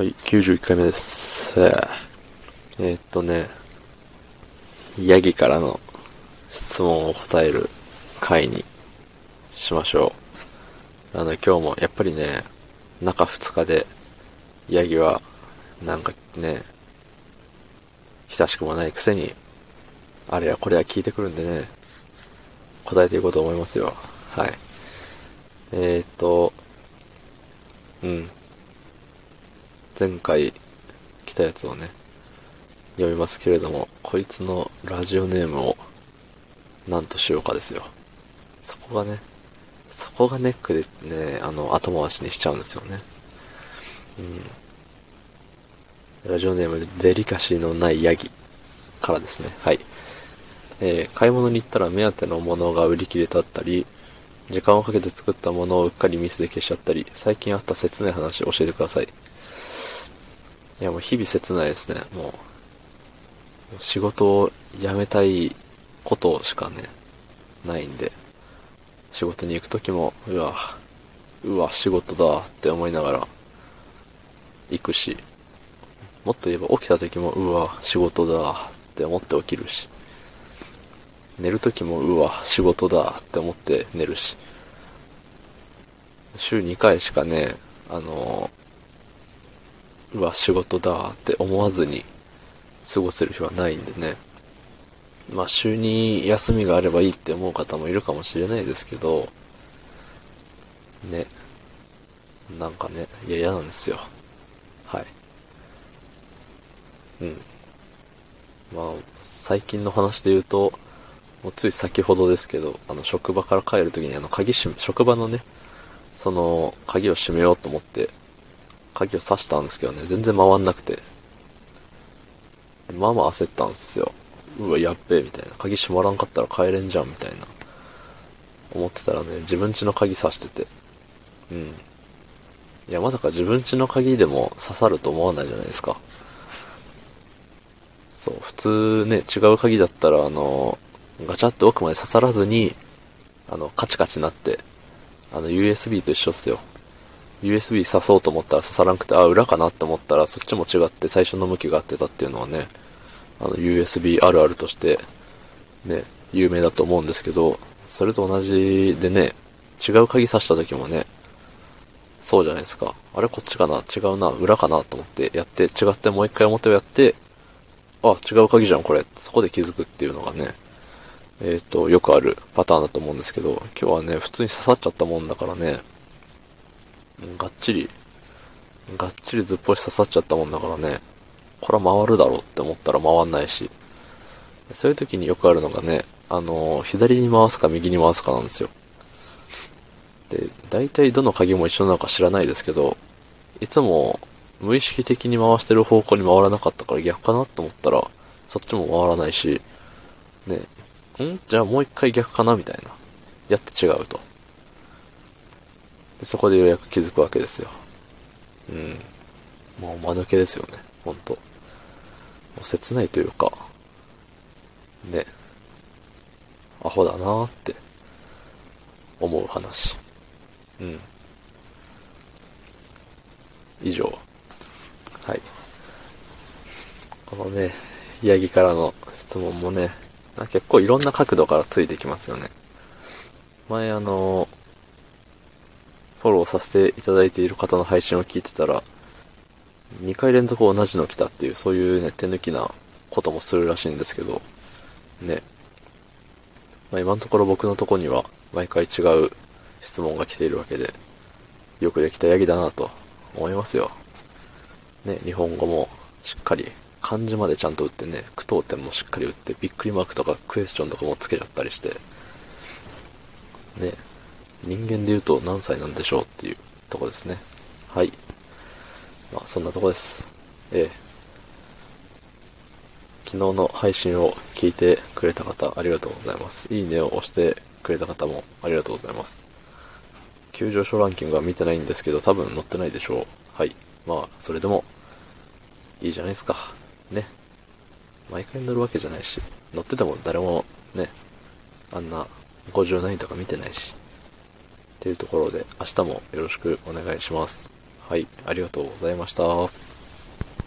はい、91回目です。えーっとね、ヤギからの質問を答える回にしましょう。あの、今日もやっぱりね、中2日で、ヤギは、なんかね、親しくもないくせに、あれやこれや聞いてくるんでね、答えていこうと思いますよ。はい。えーっと、うん。前回来たやつをね、読みますけれども、こいつのラジオネームを何としようかですよ。そこがね、そこがネックでね、あの、後回しにしちゃうんですよね。うん。ラジオネーム、デリカシーのないヤギからですね。はい。えー買い物に行ったら目当てのものが売り切れだったり、時間をかけて作ったものをうっかりミスで消しちゃったり、最近あった切ない話教えてください。いやもう日々切ないですね。もう、仕事を辞めたいことしかね、ないんで、仕事に行くときも、うわ、うわ、仕事だって思いながら行くし、もっと言えば起きたときも、うわ、仕事だって思って起きるし、寝るときも、うわ、仕事だって思って寝るし、週2回しかね、あのうわ、仕事だって思わずに過ごせる日はないんでね。まあ、週に休みがあればいいって思う方もいるかもしれないですけど、ね。なんかね、いや、嫌なんですよ。はい。うん。まあ、最近の話で言うと、もうつい先ほどですけど、あの、職場から帰るときにあの、鍵閉め、職場のね、その、鍵を閉めようと思って、鍵を刺したんですけどね、全然回んなくて。まあまあ焦ったんですよ。うわ、やっべえ、みたいな。鍵閉まらんかったら帰れんじゃん、みたいな。思ってたらね、自分家の鍵刺してて。うん。いや、まさか自分家の鍵でも刺さると思わないじゃないですか。そう、普通ね、違う鍵だったら、あの、ガチャって奥まで刺さらずに、あの、カチカチなって、あの、USB と一緒っすよ。USB 刺そうと思ったら刺さらなくて、あ、裏かなって思ったら、そっちも違って最初の向きが合ってたっていうのはね、あの、USB あるあるとして、ね、有名だと思うんですけど、それと同じでね、違う鍵刺した時もね、そうじゃないですか。あれこっちかな？違うな裏かなと思ってやって、違ってもう一回表をやって、あ、違う鍵じゃんこれ。そこで気づくっていうのがね、えっ、と、よくあるパターンだと思うんですけど、今日はね、普通に刺さっちゃったもんだからね、がっちり、がっちりずっぽし刺さっちゃったもんだからね、これは回るだろうって思ったら回んないし、そういう時によくあるのがね、あの、左に回すか右に回すかなんですよ。で、大体どの鍵も一緒なのか知らないですけど、いつも無意識的に回してる方向に回らなかったから逆かなと思ったら、そっちも回らないし、ね、ん？じゃあもう一回逆かなみたいな。やって違うと。でそこでようやく気づくわけですよ。うん。もう間抜けですよね。ほんと。もう切ないというか、ね。アホだなーって思う話。うん。以上。はい。このね、ヤギからの質問もね、結構いろんな角度からついてきますよね。前あの、フォローさせていただいている方の配信を聞いてたら、2回連続同じの来たっていう、そういうね、手抜きなこともするらしいんですけど、ね。まあ今のところ僕のとこには毎回違う質問が来ているわけで、よくできたヤギだなと思いますよ。ね、日本語もしっかり、漢字までちゃんと打ってね、句読点もしっかり打って、びっくりマークとかクエスチョンとかもつけちゃったりして、ね、人間で言うと何歳なんでしょうっていうとこですね。はい。まあそんなとこです。ええ。昨日の配信を聞いてくれた方ありがとうございます。いいねを押してくれた方もありがとうございます。急上昇ランキングは見てないんですけど多分載ってないでしょう。はい。まあそれでもいいじゃないですか。ね。毎回乗るわけじゃないし、乗ってても誰もね、あんな50何位とか見てないし。というところで明日もよろしくお願いします。はい、ありがとうございました。